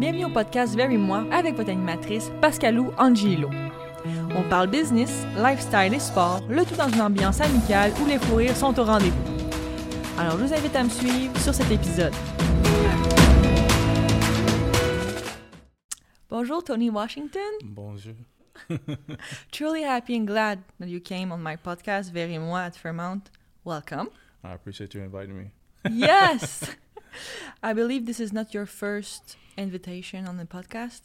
Bienvenue au podcast Vers et moi avec votre animatrice Pascalou Angelo. On parle business, lifestyle et sport, le tout dans une ambiance amicale où les fous rires sont au rendez-vous. Alors je vous invite à me suivre sur cet épisode. Bonjour Tony Washington. Bonjour. Truly happy and glad that you came on my podcast Vers et moi at Fairmount. Welcome. I appreciate you inviting me. yes. I believe this is not your first invitation on the podcast.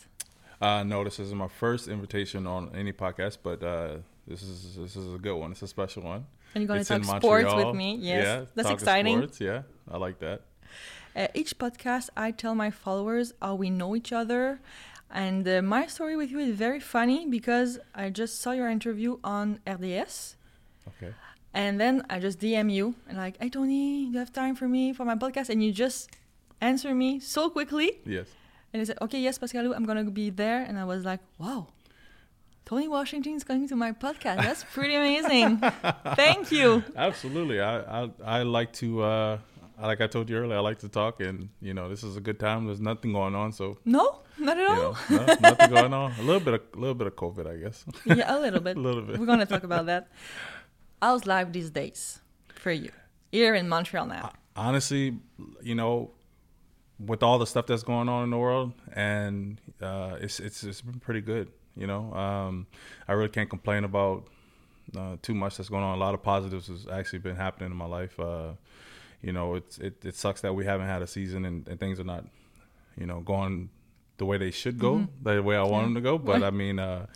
Uh, no, this is my first invitation on any podcast, but uh, this is this is a good one. It's a special one. And you're going It's to talk sports Montreal. with me. Yes, Yeah, that's exciting. Sports, yeah, I like that. Uh, each podcast, I tell my followers how we know each other. And uh, my story with you is very funny because I just saw your interview on RDS. Okay. And then I just DM you and like, hey Tony, you have time for me for my podcast? And you just answer me so quickly. Yes. And he said, okay, yes, Pascalou, I'm going to be there. And I was like, wow, Tony Washington is coming to my podcast. That's pretty amazing. Thank you. Absolutely. I I, I like to. Uh, like I told you earlier, I like to talk, and you know, this is a good time. There's nothing going on, so No, not at you all. know, no, nothing going on. A little bit of a little bit of COVID, I guess. yeah, a little bit. a little bit. We're going to talk about that. How's life these days for you here in Montreal now? honestly, you know, with all the stuff that's going on in the world, and uh, it's it's it's been pretty good. You know, um, I really can't complain about uh, too much that's going on. A lot of positives has actually been happening in my life. Uh, you know, it's it, it sucks that we haven't had a season and, and things are not, you know, going the way they should go, the way I want them to go. But I mean, uh,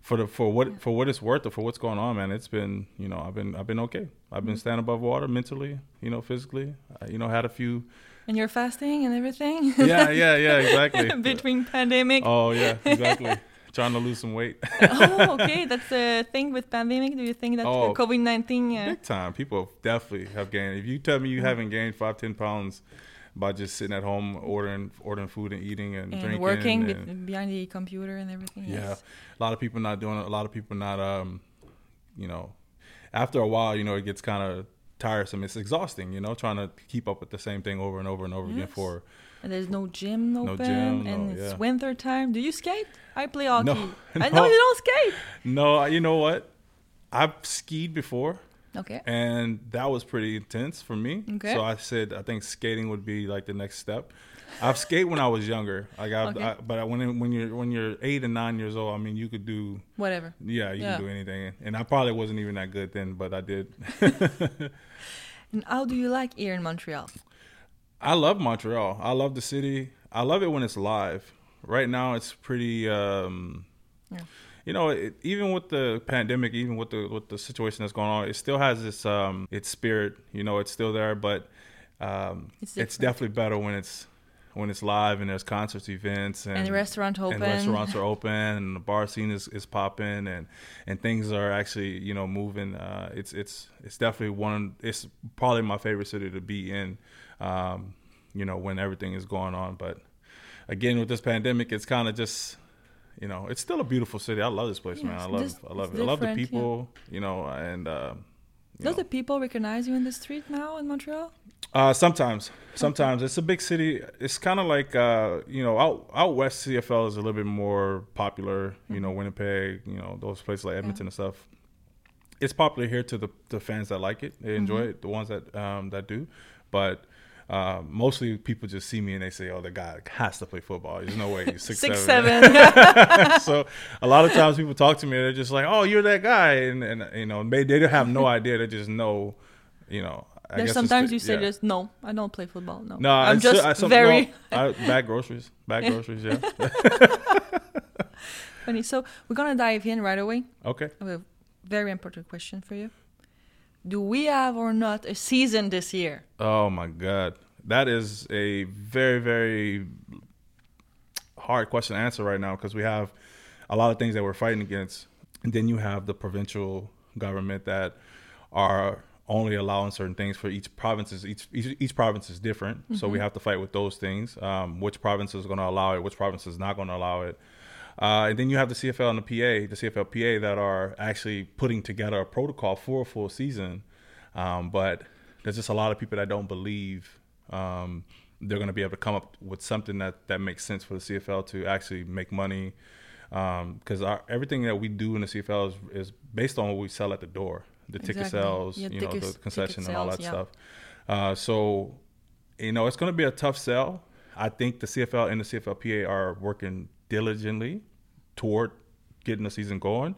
for the for what for what it's worth or for what's going on, man, it's been you know I've been I've been okay. I've been standing above water mentally, you know, physically. I, you know, had a few. And you're fasting and everything? Yeah, yeah, yeah, exactly. Between pandemic. oh yeah, exactly. Trying to lose some weight. oh, okay. That's the thing with pandemic. Do you think that Oh. COVID 19? Uh, Big time. People definitely have gained. If you tell me you haven't gained five, ten pounds by just sitting at home ordering ordering food and eating and, and drinking working and- be- behind the computer and everything. Yeah, Yes. a lot of people not doing it. A lot of people not, um, you know, after a while, you know, it gets kind of tiresome. It's exhausting, you know, trying to keep up with the same thing over and over and over again for. And there's no gym open, gym, no- and it's yeah. winter time. Do you skate? I play hockey. No, I know no. you don't skate. No, you know what? I've skied before, Okay. and that was pretty intense for me. Okay. So I said I think skating would be like the next step. I've skated when I was younger, like I, Okay. I but when when you're when you're eight and nine years old, I mean, you could do Whatever. yeah, you Yeah. can do anything. And I probably wasn't even that good then, but I did. And how do you like here in Montreal? I love Montreal. I love the city. I love it when it's live. Right now, it's pretty. Um, Yeah. You know, it, even with the pandemic, even with the with the situation that's going on, it still has this um, its spirit. You know, it's still there, but um, It's it's, definitely better when it's when it's live and there's concerts, events, and, And the restaurant open. and restaurants are open, and the bar scene is, is popping, and and things are actually you know moving. Uh, it's it's it's definitely one. It's probably my favorite city to be in. Um, you know when everything is going on, but again with this pandemic, it's kind of just. You know, it's still a beautiful city. I love this place, Yeah, man. I love, I love it. I love the different, yeah. people. You know, and uh, Does know. the people recognize you in the street now in Montreal? Uh, sometimes, sometimes it's a big city. It's kind of like uh, you know, out out west CFL is a little bit more popular. You know, Winnipeg, you know, those places like Edmonton and stuff. It's popular here to the the fans that like it. They enjoy it. The ones that um, that do, but. Uh, mostly people just see me and they say, "Oh, the guy has to play football. There's no way he's six, Six, seven. seven. so a lot of times people talk to me, they're just like, "Oh, you're that guy," and and you know, they they don't have no idea. They just know, you know. I There's sometimes you say yeah. just no, I don't play football. No, No, I'm just I, some, very well, I, bag groceries, bag groceries. Yeah. funny. So we're gonna dive in right away. Okay. I have a very important question for you. Do we have or not a season this year? Oh my God, that is a very very hard question to answer right now because we have a lot of things that we're fighting against, and then you have the provincial government that are only allowing certain things for each province. Is each each, each province is different, so we have to fight with those things. Um, which province is going to allow it? Which province is not going to allow it? Uh, and then you have the CFL and the PA, the CFLPA, that are actually putting together a protocol for a full season. Um, but there's just a lot of people that don't believe um, they're going to be able to come up with something that that makes sense for the CFL to actually make money. Because um, everything that we do in the CFL is, is based on what we sell at the door, the exactly. ticket sales, yeah, you know, the concession and all that yeah. stuff. Uh, so, you know, it's going to be a tough sell. I think the CFL and the CFLPA are working diligently toward getting the season going.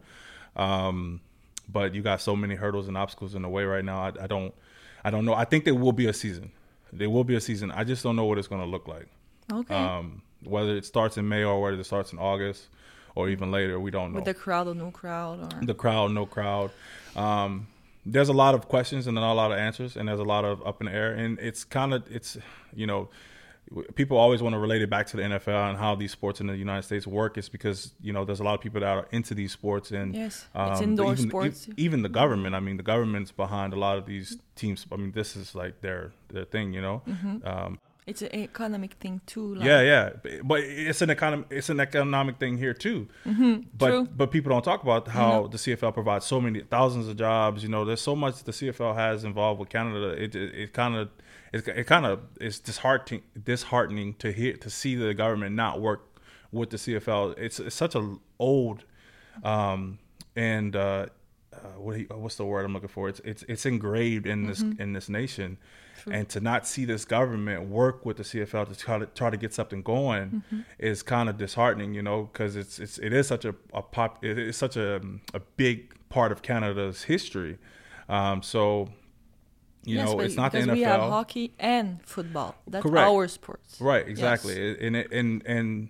Um, but you got so many hurdles and obstacles in the way right now. I, I, don't, I don't know. I think there will be a season. There will be a season. I just don't know what it's going to look like. Okay. Um, whether it starts in May or whether it starts in August or even later, we don't know. With the crowd or no crowd, or the crowd, no crowd. Um, there's a lot of questions and not a lot of answers, and there's a lot of up in the air. And it's kind of it's you know people always want to relate it back to the NFL and how these sports in the United States work. Is because you know there's a lot of people that are into these sports and yes, um, it's indoor even, sports. E- even the government. I mean, the government's behind a lot of these teams. I mean, this is like their their thing. You know. Mm-hmm. Um, it's an economic thing too. Like. Yeah, yeah, but it's an economic it's an economic thing here too. Mm-hmm, but true. but people don't talk about how the CFL provides so many thousands of jobs. You know, there's so much the CFL has involved with Canada. It it, kind of it, it kind of is disheartening disheartening to hear to see the government not work with the CFL. It's, it's such a old um, and uh, uh, what what's the word I'm looking for? It's it's it's engraved in this mm-hmm. in this nation, True. and to not see this government work with the CFL to try to try to get something going mm-hmm. is kind of disheartening, you know, because it's it's it is such a, a pop it is such a a big part of Canada's history. Um, so you yes, know, it's not the NFL. we have hockey and football. That's Correct. our sports. Right, exactly. Yes. And and and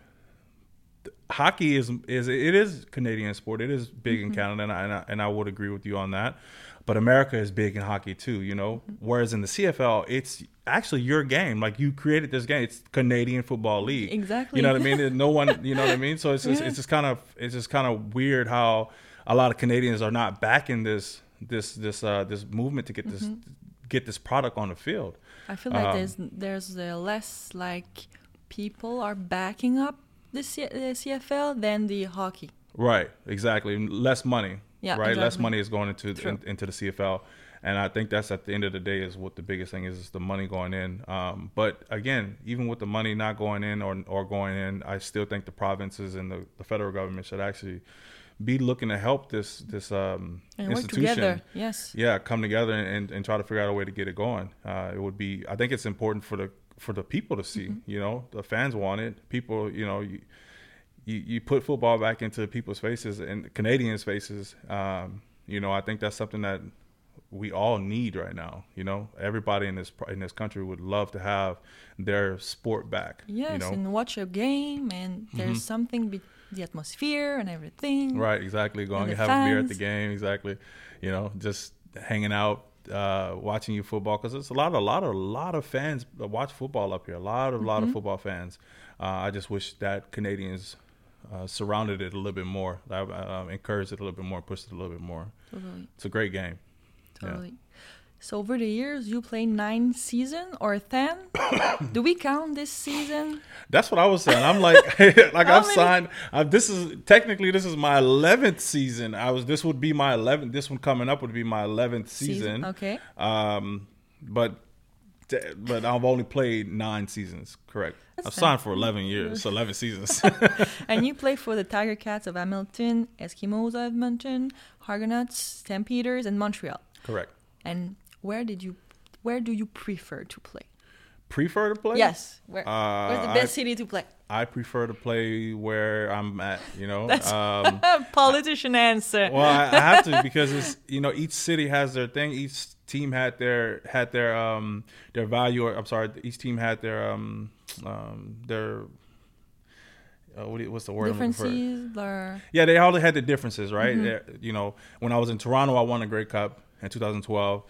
hockey is is it is Canadian sport. It is big mm-hmm. in Canada, and I, and I, and I would agree with you on that. But America is big in hockey too, you know. Mm-hmm. Whereas in the CFL, it's actually your game. Like you created this game. It's Canadian Football League. Exactly. You know what I mean? no one, you know what I mean. So it's just, yeah. it's just kind of it's just kind of weird how a lot of Canadians are not backing this this this uh this movement to get this mm-hmm get this product on the field. I feel like um, there's there's uh, less like people are backing up the, C- the CFL than the hockey. Right, exactly. Less money. Yeah, right. Exactly. Less money is going into in, into the CFL, and I think that's at the end of the day is what the biggest thing is: is the money going in. Um, but again, even with the money not going in or or going in, I still think the provinces and the, the federal government should actually be looking to help this this um, and institution. Work together. Yes. Yeah, come together and, and try to figure out a way to get it going. Uh, it would be. I think it's important for the for the people to see. Mm-hmm. You know, the fans want it. People, you know, you, you, you put football back into people's faces and Canadians' faces. Um, you know, I think that's something that we all need right now. You know, everybody in this in this country would love to have their sport back. Yes, you know? and watch a game, and there's mm-hmm. something. Be- the atmosphere and everything. Right, exactly. Going and have fans. a beer at the game, exactly. You know, just hanging out, uh, watching you football because it's a lot, a lot, a lot of fans watch football up here. A lot of, mm-hmm. lot of football fans. Uh, I just wish that Canadians uh, surrounded it a little bit more. I, uh, encouraged it a little bit more, pushed it a little bit more. Totally. It's a great game. Totally. Yeah. So over the years, you played nine season or ten? Do we count this season? That's what I was saying. I'm like, like I've many? signed. Uh, this is technically this is my eleventh season. I was. This would be my eleventh. This one coming up would be my eleventh season. season. Okay. Um, but but I've only played nine seasons. Correct. That's I've signed for eleven years, so eleven seasons. and you play for the Tiger Cats of Hamilton, Eskimos of Edmonton, Argonauts, Stampeders, and Montreal. Correct. And where did you where do you prefer to play? Prefer to play? Yes. Where, uh, where's the best I, city to play? I prefer to play where I'm at. You know, that's um, politician answer. Well, I, I have to because it's you know each city has their thing. Each team had their had their um their value. Or, I'm sorry, each team had their um um their uh, what you, what's the word? Differences or yeah, they all had the differences, right? Mm-hmm. You know, when I was in Toronto, I won a Grey Cup in 2012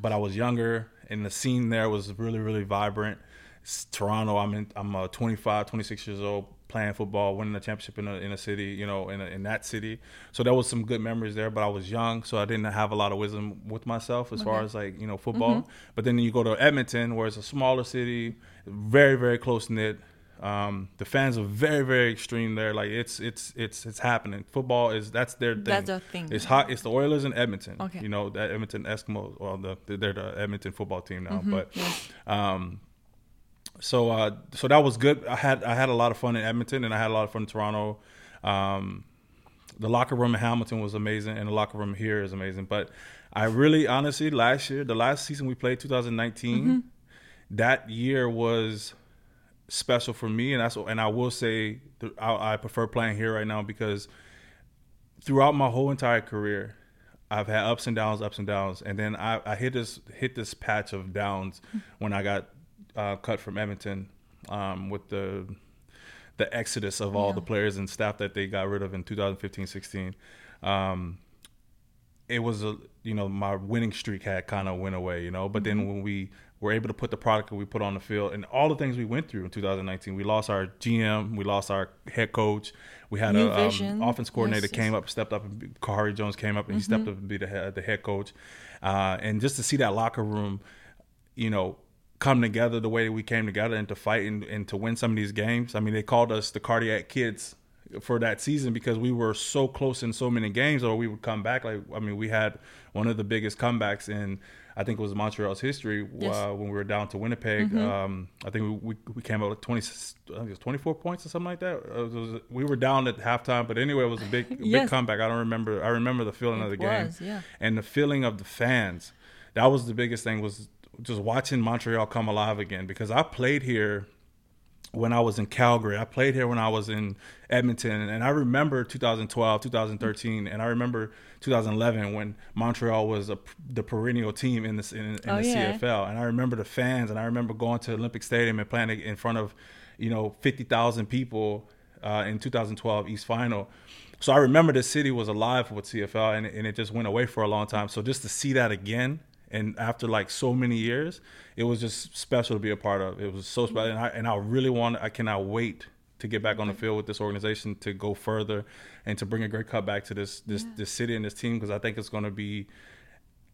but I was younger and the scene there was really really vibrant. It's Toronto, I'm in, I'm uh, 25, 26 years old playing football, winning a championship in a, in a city, you know, in, a, in that city. So there was some good memories there, but I was young, so I didn't have a lot of wisdom with myself as okay. far as like, you know, football. Mm-hmm. But then you go to Edmonton where it's a smaller city, very, very close knit. Um, the fans are very, very extreme there. Like it's it's it's it's happening. Football is that's their thing. That's their thing. It's hot. It's the Oilers in Edmonton. Okay. You know that Edmonton Eskimos. Well, the they're the Edmonton football team now. Mm-hmm. But, um, so uh, so that was good. I had I had a lot of fun in Edmonton, and I had a lot of fun in Toronto. Um, the locker room in Hamilton was amazing, and the locker room here is amazing. But I really, honestly, last year, the last season we played, 2019, mm-hmm. that year was special for me, and that's and I will say I, I prefer playing here right now because throughout my whole entire career, I've had ups and downs, ups and downs, and then I, I hit this hit this patch of downs when I got uh, cut from Edmonton um, with the the exodus of all yeah. the players and staff that they got rid of in 2015-16. Um, it was a you know my winning streak had kind of went away, you know. But mm-hmm. then when we were able to put the product that we put on the field and all the things we went through in 2019, we lost our GM, we lost our head coach, we had New a um, offense coordinator yes, came yes. up, stepped up, and Khari Jones came up and mm-hmm. he stepped mm-hmm. up to be the head, the head coach, uh, and just to see that locker room, you know, come together the way that we came together and to fight and, and to win some of these games. I mean, they called us the cardiac kids for that season because we were so close in so many games or we would come back like i mean we had one of the biggest comebacks in i think it was montreal's history yes. uh, when we were down to winnipeg mm-hmm. um, i think we, we, came out with 20 i think it was 24 points or something like that it was, we were down at halftime but anyway it was a big yes. big comeback i don't remember i remember the feeling it of the was, game yeah. and the feeling of the fans that was the biggest thing was just watching Montreal come alive again because I played here when I was in Calgary. I played here when I was in Edmonton, and I remember 2012, 2013, and I remember 2011 when Montreal was a, the perennial team in this in, in oh, the yeah. CFL. And I remember the fans, and I remember going to Olympic Stadium and playing in front of you know 50,000 people uh, in 2012 East Final. So I remember the city was alive with CFL, and, and it just went away for a long time. So just to see that again and after like so many years, it was just special to be a part of. It was so special, and I and I really want. I cannot wait to get back on the field with this organization to go further and to bring a Grey Cup back to this this yeah. this city and this team because I think it's going to be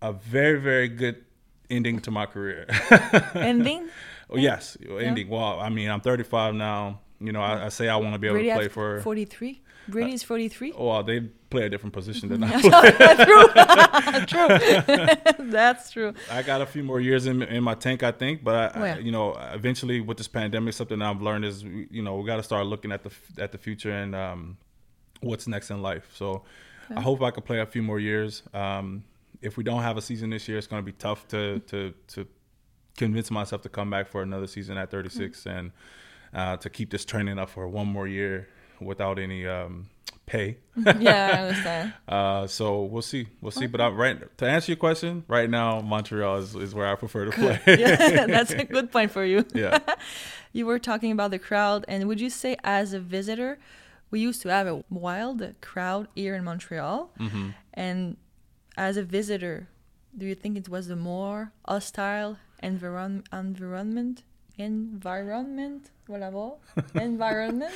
a very very good ending to my career. ending. Oh, yes, ending. Well, I mean, I'm 35 now. You know, I, I say I want to be able to play for 43. Brady's 43. Uh, well, they play a different position than I play. true. That's true. I got a few more years in, in my tank, I think. But I. I, you know, eventually with this pandemic, something I've learned is, you know, we got to start looking at the at the future and um, what's next in life. So okay. I hope I can play a few more years. Um, if we don't have a season this year, it's going to be tough to to to convince myself to come back for another season at 36 mm-hmm. and uh, to keep this training up for one more year without any um, pay. yeah, I understand. uh, so we'll see, we'll see. But I'm right to answer your question, right now Montreal is, is where I prefer to play. yeah, that's a good point for you. Yeah. you were talking about the crowd, and would you say as a visitor, we used to have a wild crowd here in Montreal, mm-hmm. and as a visitor, do you think it was a more hostile environ- environment? Environment, whatever. environment.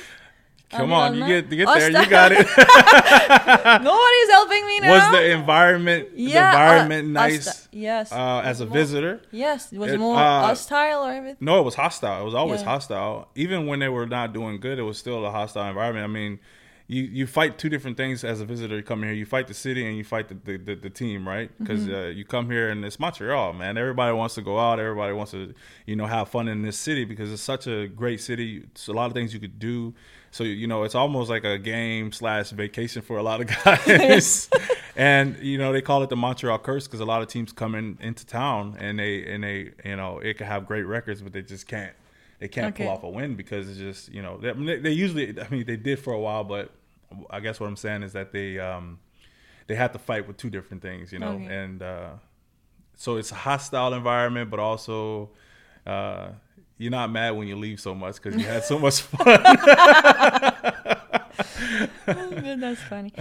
Come on, you get you get there. You got it. Nobody's helping me now. Was the environment yeah, the environment uh, nice? yes. Uh, as a visitor. Yes. Was it, it more uh, hostile or everything? No, it was hostile. It was always yeah. hostile. Even when they were not doing good, it was still a hostile environment. I mean, you you fight two different things as a visitor. coming here, you fight the city and you fight the the, the, the team, right? Because mm-hmm. uh, you come here and it's Montreal, man. Everybody wants to go out. Everybody wants to you know have fun in this city because it's such a great city. It's a lot of things you could do. So you know it's almost like a game slash vacation for a lot of guys. and you know they call it the Montreal curse because a lot of teams come in into town and they and they you know it can have great records, but they just can't they can't okay. pull off a win because it's just you know they, they, usually I mean they did for a while, but I guess what I'm saying is that they um, they have to fight with two different things, you know, okay. and uh, so it's a hostile environment, but also uh, you're not mad when you leave so much because you had so much fun. oh, that's funny.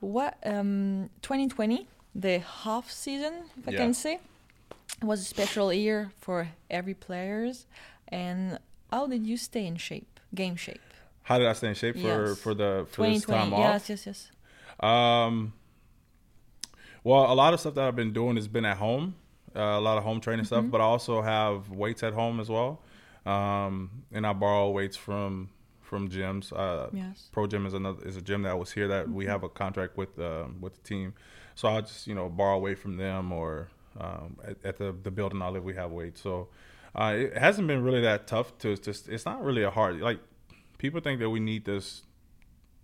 What um, 2020, the half season, if I yeah. can say, was a special year for every players. And how did you stay in shape, game shape? How did I stay in shape for yes. for the for this time off? Yes, yes, yes. Um, well, a lot of stuff that I've been doing has been at home, uh, a lot of home training mm-hmm. stuff, but I also have weights at home as well. Um, and I borrow weights from from gyms. Uh, yes. Pro Gym is another is a gym that was here that mm-hmm. we have a contract with uh, with the team, so I just you know borrow weight from them or um, at, at, the the building I live we have weights. So Uh, it hasn't been really that tough to just. It's not really a hard like people think that we need this.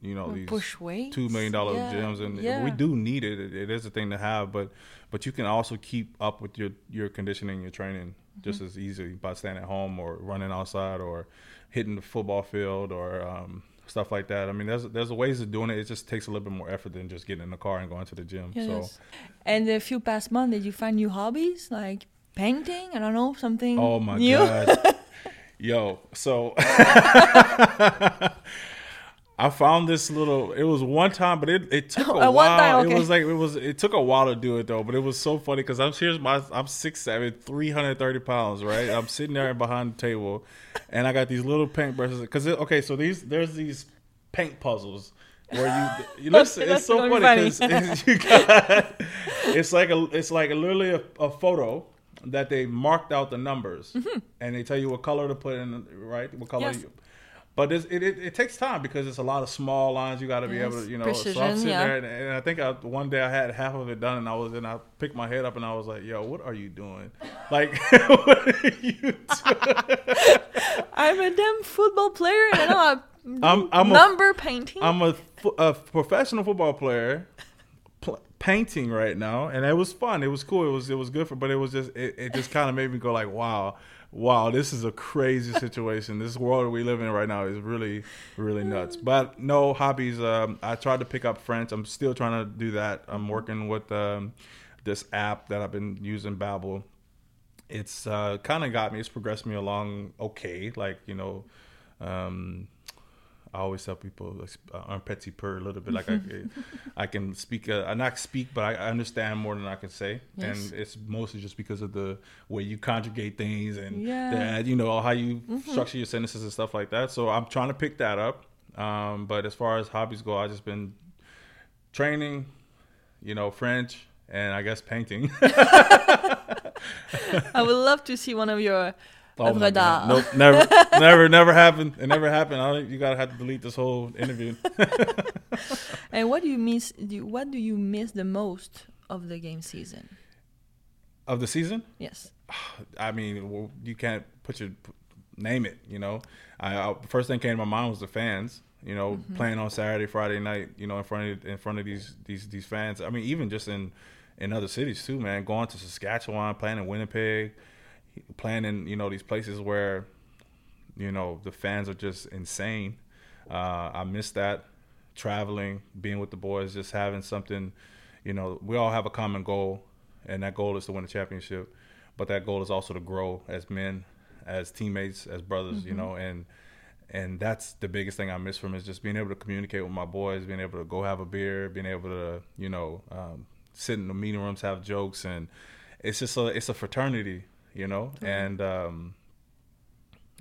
You know these Push weights. two million dollar Yeah, gyms, and yeah. we do need it. it. It is a thing to have, but but you can also keep up with your your conditioning, your training just Mm-hmm. as easily by staying at home or running outside or hitting the football field or um, stuff like that. I mean, there's there's ways of doing it. It just takes a little bit more effort than just getting in the car and going to the gym. So. And a few past months, did you find new hobbies like painting? I don't know something. Oh my new? god. Yo, so I found this little it was one time but it, it took a while. time, okay. It was like it was it took a while to do it though, but it was so funny because I'm here's my I'm six seven, 330 pounds, right? I'm sitting there behind the table and I got these little paint brushes because okay, so these there's these paint puzzles where you you listen. It's so funny be because you got it's like a it's like literally a, a photo that they marked out the numbers and they tell you what color to put in right what color Mm-hmm. Yes. you but it's, it, it it takes time because it's a lot of small lines you got to be able to you know so I'm precision, sitting yeah. there and, and I think I, one day I had half of it done and I was and I picked my head up and I was like yo what are you doing like what are you doing I'm a damn football player and I know how I'm- I'm a- number painting. I'm a, a professional football player pl- painting right now, and it was fun. It was cool. It was it was good for, but it was just it, it just kind of made me go like, wow, wow, this is a crazy situation. this world we live in right now is really really nuts. But no hobbies. Um, I tried to pick up French. I'm still trying to do that. I'm working with um, this app that I've been using, Babbel. It's uh, kind of got me. It's progressed me along okay. Like you know. Um, I always tell people uh, un petit peu a little bit like I, I can speak, uh, I not speak, but I understand more than I can say, Yes. and it's mostly just because of the way you conjugate things and Yeah. the, you know how you structure your sentences and stuff like that. So I'm trying to pick that up. Um, but as far as hobbies go, I've just been training, you know, French and I guess painting. I would love to see one of your Oh my God. Nope, never, never, never happened. It never happened. I think you gotta have to delete this whole interview. And what do you miss? Do you, what do you miss the most of the game season? of the season. Yes. I mean, you can't put your name it. You know, I, I first thing came to my mind was the fans. You know, mm-hmm. playing on Saturday, Friday night. You know, in front of in front of these these these fans. I mean, even just in in other cities too, man. Going to Saskatchewan, playing in Winnipeg, playing in you know these places where you know the fans are just insane. Uh, I miss that traveling, being with the boys, just having something. You know, we all have a common goal, and that goal is to win a championship. But that goal is also to grow as men, as teammates, as brothers. You know, and and that's the biggest thing I miss from is just being able to communicate with my boys, being able to go have a beer, being able to you know um, sit in the meeting rooms, have jokes, and it's just a it's a fraternity, you know, and um,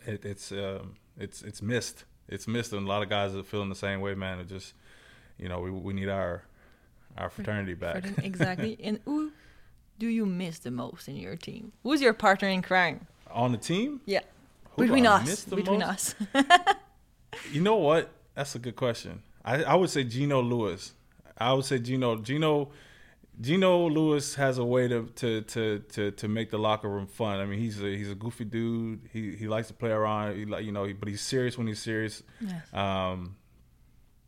it, it's um, it's it's missed. It's missed, and a lot of guys are feeling the same way, man. It just you know we we need our our fraternity back. Exactly. and who do you miss the most in your team? Who's your partner in crime? On the team, Yeah. Who between us. Between most? us. You know what? That's a good question. I, I would say Geno Lewis. I would say Geno Geno Geno Lewis has a way to to to to, to make the locker room fun. I mean, he's a he's a goofy dude. He he likes to play around. He like you know, but he's serious when he's serious. yes. Um,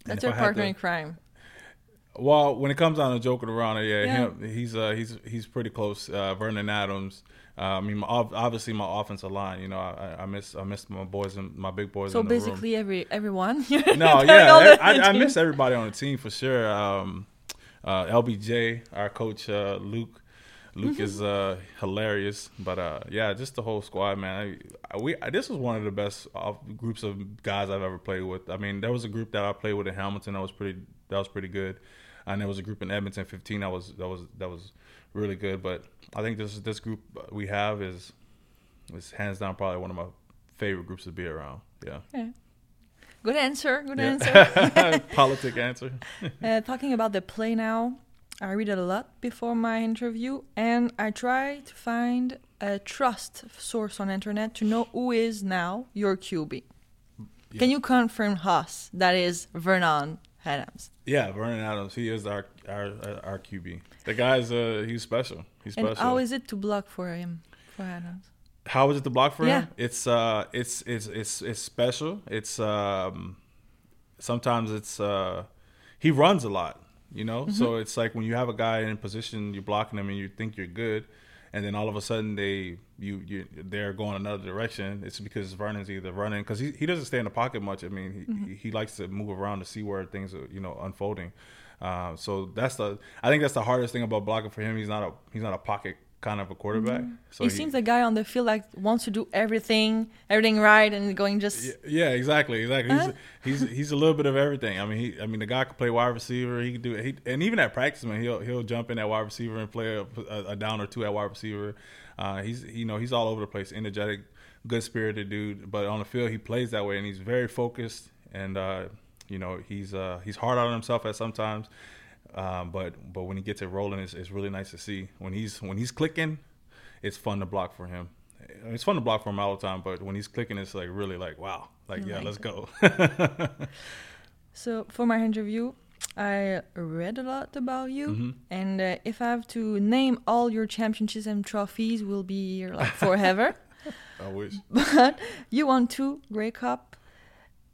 That's your partner to- in crime. Well, when it comes down to joking around, yeah, Yeah. him, he's uh, he's he's pretty close. Uh, Vernon Adams. Uh, I mean, my, obviously my offensive line. You know, I, I miss I miss my boys and my big boys. So in the room. basically, every everyone. no, yeah, I, I miss everybody on the team for sure. Um, uh, LBJ, our coach, uh, Luke. Luke is uh, hilarious, but uh, yeah, just the whole squad, man. I, we this was one of the best off- groups of guys I've ever played with. I mean, there was a group that I played with in Hamilton that was pretty that was pretty good, and there was a group in Edmonton 15 that was that was that was really good. But I think this this group we have is is hands down probably one of my favorite groups to be around. Yeah. Yeah. Good answer. Good Yeah. answer. Politic answer. Uh, talking about the play now, I read it a lot before my interview, and I try to find a trust source on internet to know who is now your QB. Can you confirm us that is Vernon Adams? Yeah, Vernon Adams. He is our our our QB. The guy's uh he's special. He's And special. how is it to block for him, for Adams? How is it to block for Yeah. him? It's uh, it's it's it's it's special. It's um, sometimes it's uh, he runs a lot, you know. Mm-hmm. So it's like when you have a guy in position, you're blocking him, and you think you're good, and then all of a sudden they you you they're going another direction. It's because Vernon's either running because he he doesn't stay in the pocket much. I mean, he Mm-hmm. he, he likes to move around to see where things are you know unfolding. Uh, so that's the I think that's the hardest thing about blocking for him. He's not a he's not a pocket kind of a quarterback. So he, seems the guy on the field like wants to do everything, everything right, and going just. Yeah, exactly, exactly. Huh? He's he's he's a little bit of everything. I mean, he I mean the guy can play wide receiver. He can do he and even at practice, man, he'll he'll jump in at wide receiver and play a, a, a down or two at wide receiver. Uh, he's you know he's all over the place, energetic, good spirited dude. But on the field, he plays that way, and he's very focused. And uh, you know he's uh, he's hard on himself at sometimes. Um, but but when he gets it rolling, it's, it's really nice to see. When he's when he's clicking, it's fun to block for him. It's fun to block for him all the time, but when he's clicking, it's like really like wow, like I yeah, like let's go. So for my interview, I read a lot about you, Mhm. and uh, if I have to name all your championships and trophies, we'll be here like forever. I wish. but you won two Grey Cup.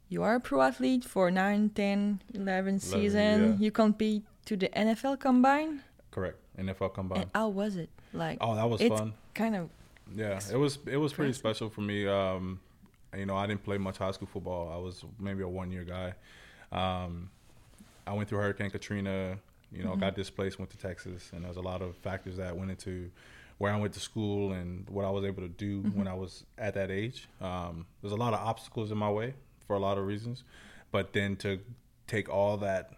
You are a pro athlete for 9, 10, 11 season. yeah. You compete to the NFL Combine. Correct. NFL combine. And how was it? Like, Oh, that was fun. kind of Yeah, it was it was pretty Impressive. special for me. Um, you know, I didn't play much high school football. I was maybe a one year guy. Um, I went through Hurricane Katrina. You know, got displaced, went to Texas, and there's a lot of factors that went into where I went to school and what I was able to do when I was at that age. Um, there's a lot of obstacles in my way for a lot of reasons, but then to take all that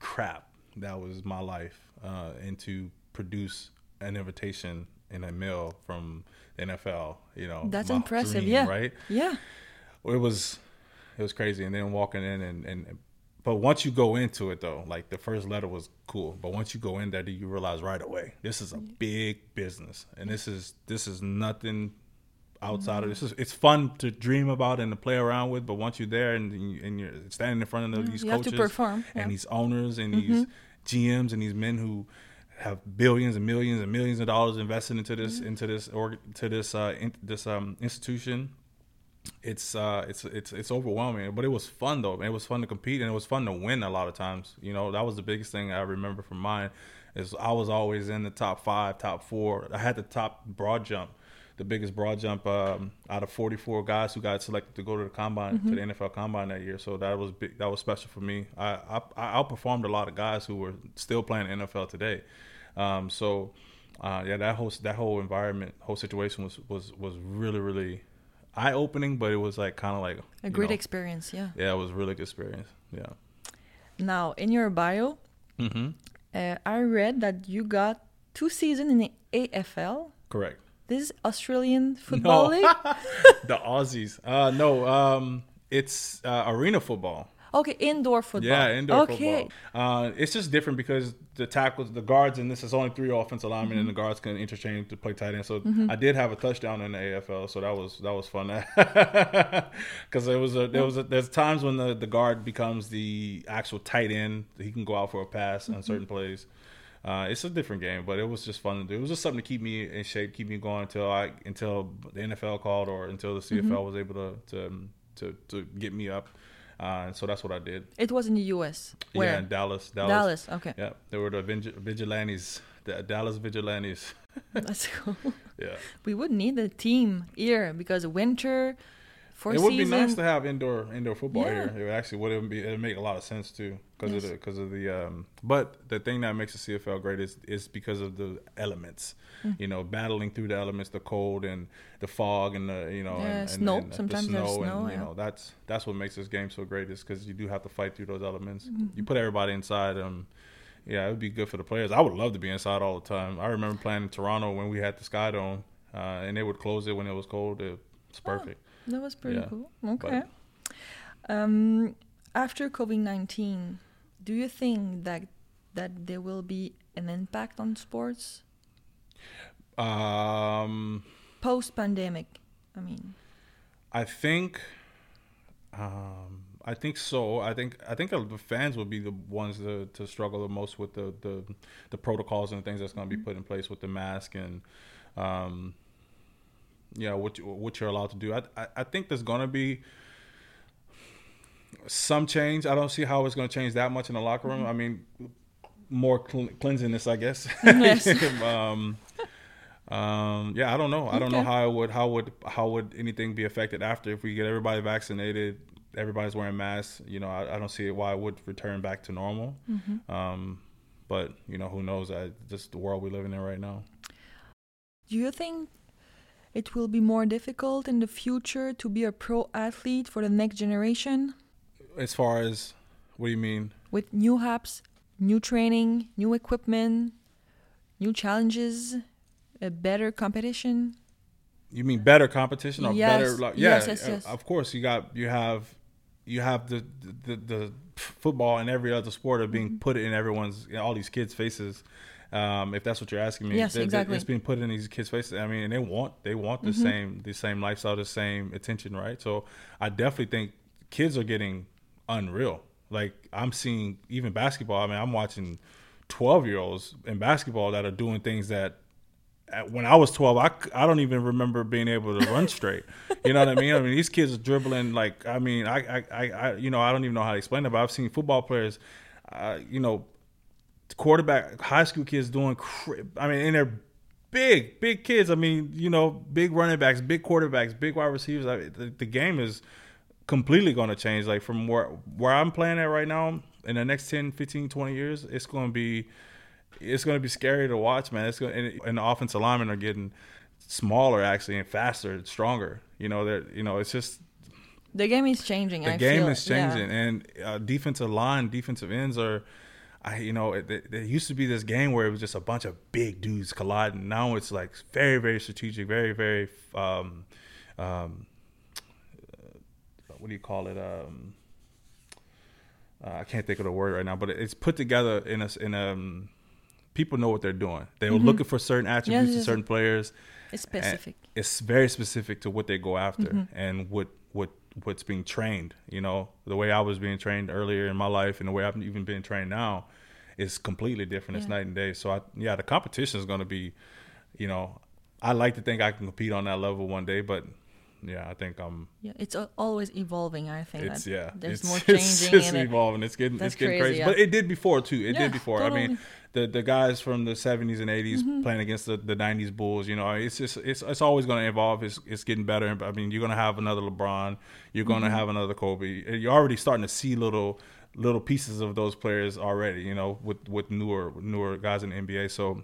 crap that was my life uh, and to produce an invitation in a mail from the NFL, you know, That's impressive, dream, yeah. right? yeah. it was it was crazy and then walking in and, and but once you go into it though like the first letter was cool but once you go in there you realize right away this is a big business and this is this is nothing outside of this. Is it's fun to dream about and to play around with but once you're there and, and you're standing in front of these you coaches to perform, yeah. and these owners and these GMs and these men who have billions and millions and millions of dollars invested into this into this or to this uh in, this um institution it's uh it's it's it's overwhelming. But it was fun though it was fun to compete and it was fun to win a lot of times you know? That was the biggest thing i remember from mine is i was always in the top five top four. I had the top broad jump the biggest broad jump um, out of 44 guys who got selected to go to the combine to the nfl combine that year so that was big that was special for me i i, I outperformed a lot of guys who were still playing nfl today um, so uh, yeah that whole that whole environment whole situation was was was really really eye opening, but it was like kind of like A great know, experience, yeah. Yeah, it was a really good experience. Yeah. Now, in your bio, Mm-hmm. uh, I read that you got two seasons in the AFL. Correct. This is Australian Football No. League. the Aussies. Uh, no, um, it's uh, arena football. Okay, indoor football. Yeah, indoor okay. football. Uh, it's just different because the tackles, the guards, and this is only three offensive linemen, and the Mm-hmm. guards can interchange to play tight end. So I did have a touchdown in the AFL, so that was that was fun. Because there was a there was a, there's times when the, the guard becomes the actual tight end. He can go out for a pass Mm-hmm. on certain plays. Uh, it's a different game, but it was just fun to do. It was just something to keep me in shape, keep me going until I until the NFL called or until the CFL Mm-hmm. was able to to to, to get me up. Uh, and so that's what I did. It was in the US. Where? Yeah, in Dallas, Dallas. Dallas. Okay. Yeah, they were the vigilantes, the Dallas vigilantes. That's cool. Yeah, We would need a team here because winter, it would season. be nice to have indoor indoor football Yeah. here. It would actually would be it would make a lot of sense too because Yes. of the because of the um. But the thing that makes the CFL great is is because of the elements. Mm. You know, battling through the elements, the cold and the fog and the you know Yeah, and, and, snow. and the Sometimes there's snow snow, and yeah. you know that's that's what makes this game so great is because you do have to fight through those elements. Mm-hmm. You put everybody inside um yeah, it would be good for the players. I would love to be inside all the time. I remember playing in Toronto when we had the Sky Dome, uh, and they would close it when it was cold. It, it's Oh. That was pretty Yeah, cool. Okay. Um, after COVID nineteen, do you think that that there will be an impact on sports Um, post pandemic? I mean, I think, um, I think so. I think I think the fans will be the ones to, to struggle the most with the, the the protocols and the things that's going to be put in place with the mask and um, yeah, what you, what you're allowed to do. I I, I think there's gonna be some change. I don't see how it's gonna change that much in the locker room. I mean, more cl- cleanliness, I guess. Yes. um, um, yeah, I don't know. I don't know how it would how would how would anything be affected after if we get everybody vaccinated, everybody's wearing masks. You know, I, I don't see why it would return back to normal. Mm-hmm. Um, but you know, who knows? I, just the world we're living in right now. Do you think it will be more difficult in the future to be a pro athlete for the next generation As far as what do you mean? with new apps, new training, new equipment, new challenges, a better competition? You mean better competition or Yes. better? Like, yeah, Yes, yes, yes. of course. You got you have you have the the, the football and every other sport are being Mm-hmm. put in everyone's all these kids' faces. Um, if that's what you're asking me, Yes, They- they- exactly. It's being put in these kids' faces. I mean, and they want they want the Mm-hmm. same the same lifestyle, the same attention, right? So I definitely think kids are getting unreal. Like I'm seeing even basketball. I mean, I'm watching 12 year olds in basketball that are doing things that when I was 12, I, I don't even remember being able to run straight. You know what I mean? I mean, these kids are dribbling like, I mean, I, I, I, I you know, I don't even know how to explain it, but I've seen football players, uh, you know, quarterback, high school kids doing, I mean, and they're big, big kids. I mean, you know, big running backs, big quarterbacks, big wide receivers. I, the, the game is completely going to change. Like from where, where I'm playing at right now, in the next 10, 15, 20 years, it's going to be, it's going to be scary to watch, man. It's going and, and the offensive linemen are getting smaller actually and faster and stronger. You know that you know it's just The game is changing. the I game feel. is Yeah. changing and uh, defensive line, defensive ends are. I you know there used to be this game where it was just a bunch of big dudes colliding. Now it's like very very strategic, very very um, um, what do you call it? Um, uh, I can't think of the word right now, but it's put together in a in a. Um, people know what they're doing. They were looking for certain attributes Mm-hmm. certain players. It's specific. It's very specific to what they go after Mm-hmm. and what what what's being trained. You know, the way I was being trained earlier in my life and the way I've even been trained now is completely different. It's night and day. So I yeah, the competition is going to be, you know, I like to think I can compete on that level one day, but yeah, I think I'm. Yeah, it's always evolving. I think It's yeah, there's it's, more changing it's in it. evolving. It's getting it's getting crazy, crazy, but it did before too. It Yeah, did before. I mean, the the guys from the seventies and 80s Mm-hmm. playing against the, the nineties Bulls. You know, it's just it's it's always going to evolve. It's it's getting better. I mean, you're going to have another LeBron. You're going to Mm-hmm. have another Kobe. You're already starting to see little little pieces of those players already. You know, with with newer newer guys in the NBA. So,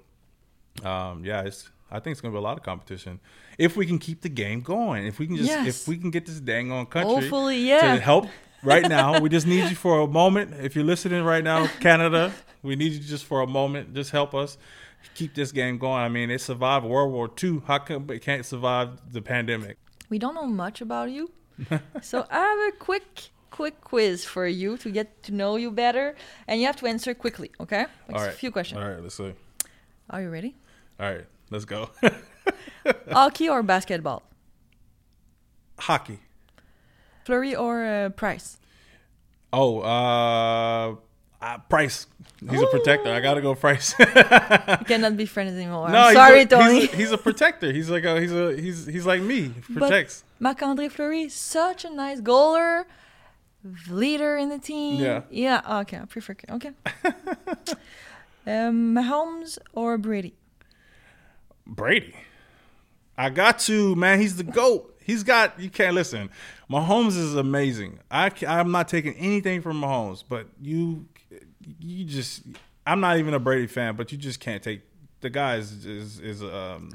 um, yeah, it's. I think it's going to be a lot of competition if we can keep the game going. If we can just, Yes. if we can get this dang on country Hopefully, yeah. to help right now. we just need you for a moment. If you're listening right now, Canada, we need you just for a moment. Just help us keep this game going. I mean, it survived World War II. How come it can't survive the pandemic? We don't know much about you, so I have a quick, quick quiz for you to get to know you better, and you have to answer quickly. Okay? Like All a few questions. All right, let's see. Are you ready? All right, let's go. Hockey or basketball? Hockey. Fleury or uh, Price? Oh, uh, uh, Price. He's a protector. I gotta go Price. We cannot be friends anymore. no, I'm sorry, a, Tony. He's a, he's a protector. He's like a he's a he's he's like me. He protects. Marc-André Fleury, such a nice goaler, leader in the team. Yeah. Yeah. Okay. I prefer. Okay. um, Mahomes or Brady? Brady. I got to, man. He's the GOAT. He's got, you can't listen. Mahomes is amazing. I, I'm not taking anything from Mahomes, but you, you just, I'm not even a Brady fan, but you just can't take, the guy is, is, is um,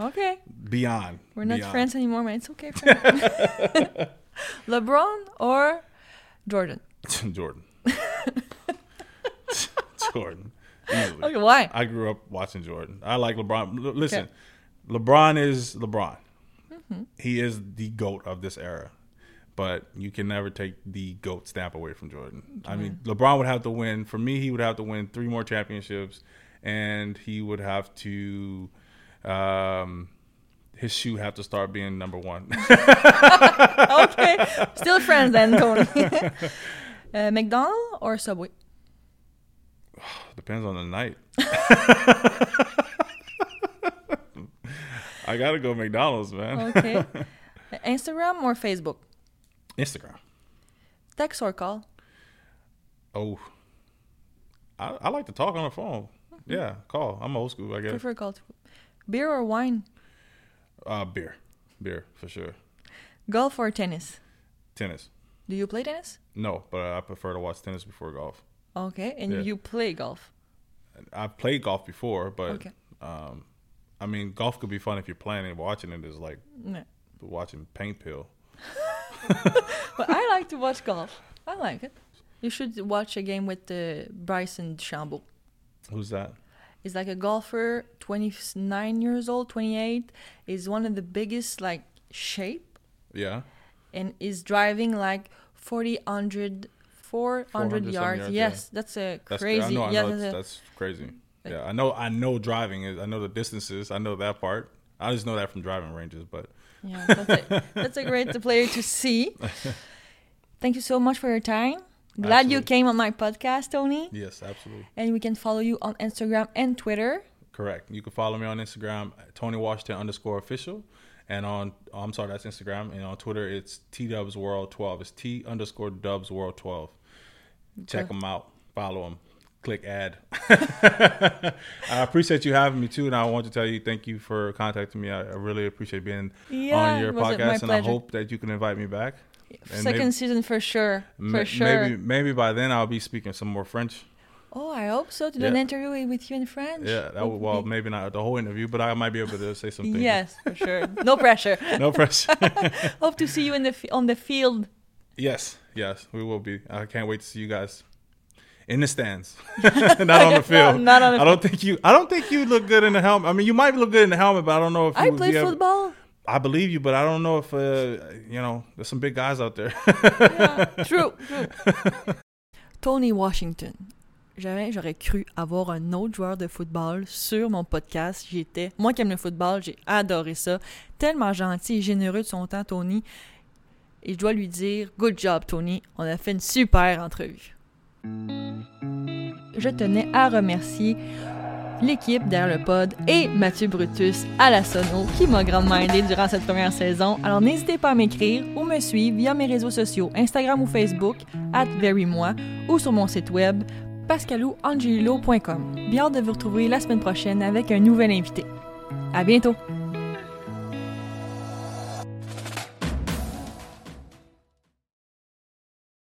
Okay. beyond. We're not beyond. friends anymore, man. It's okay. LeBron or Jordan? Jordan. Jordan. Easily. Okay. Why? I grew up watching Jordan. I like LeBron. L- listen, LeBron is LeBron. He is the goat of this era. But you can never take the goat stamp away from Jordan. I mean, LeBron would have to win. For me, he would have to win three more championships, and he would have to. Um, his shoe have to start being number one. okay. Still friends then, Tony. uh, McDonald or Subway? Depends on the night. I gotta go McDonald's, man. Okay. Instagram or Facebook? Instagram. Text or call? Oh, I, I like to talk on the phone. Yeah, call. I'm old school. I guess. Prefer call. To... Beer or wine? Uh, beer, beer for sure. Golf or tennis? Tennis. Do you play tennis? No, but I prefer to watch tennis before golf. Okay, and Yeah. you play golf. I've played golf before, but Okay. um, I mean, golf could be fun if you're playing and watching it is like No. watching paint pill. But I like to watch golf. I like it. You should watch a game with uh, Bryson DeChambeau. Who's that? He's like a golfer, 29 years old, 28. He's one of the biggest like shape Yeah. and is driving like 40, 100, 400 400 yards. yards, yes, that's a That's crazy. I know. I yeah, know that's that's, that's crazy. like- yeah, I know. I know driving is. I know the distances. I know that part. I just know that from driving ranges. But Yeah, that's a, that's a great player to see. Thank you so much for your time. Glad you came on my podcast, Tony. yes, absolutely And we can follow you on Instagram and Twitter. correct. You can follow me on Instagram, Tony Washington underscore official, and on oh, I'm sorry, that's Instagram, and on Twitter it's T Dubs World 12. It's T underscore Dubs World 12. Check them out. Follow them. Click ad. I appreciate you having me too, and I want to tell you thank you for contacting me. I, I really appreciate being Yeah, on your it was a- my podcast, and I hope that you can invite me back. Second maybe- season for sure. For Ma- sure. Maybe maybe by then I'll be speaking some more French. Oh, I hope so. To do an interview with you in French. Yeah, that would, well maybe not the whole interview, but I might be able to say something. Yes, for sure. No pressure. No pressure. hope to see you in the on the field. yes, yes, we will be. I can't wait to see you guys in the stands, not on the field. not on the I don't think you. I don't think you look good in the helmet. I mean, you might look good in the helmet, but I don't know if you, I if play you ever- football. I believe you, but I don't know if uh, you know. There's some big guys out there. True, true. Tony Washington. J'aurais cru avoir un autre joueur de football sur mon podcast. J'étais, moi qui aime le football, j'ai adoré ça. Tellement gentil et généreux de son temps, Tony. Et je dois lui dire, good job, Tony. On a fait une super entrevue. Je tenais à remercier l'équipe derrière le pod et Mathieu Brutus à la sono qui m'a grandement aidé durant cette première saison. Alors n'hésitez pas à m'écrire ou me suivre via mes réseaux sociaux Instagram ou Facebook at verymoi ou sur mon site web pascalouangelo.com. Bien hâte de vous retrouver la semaine prochaine avec un nouvel invité. À bientôt!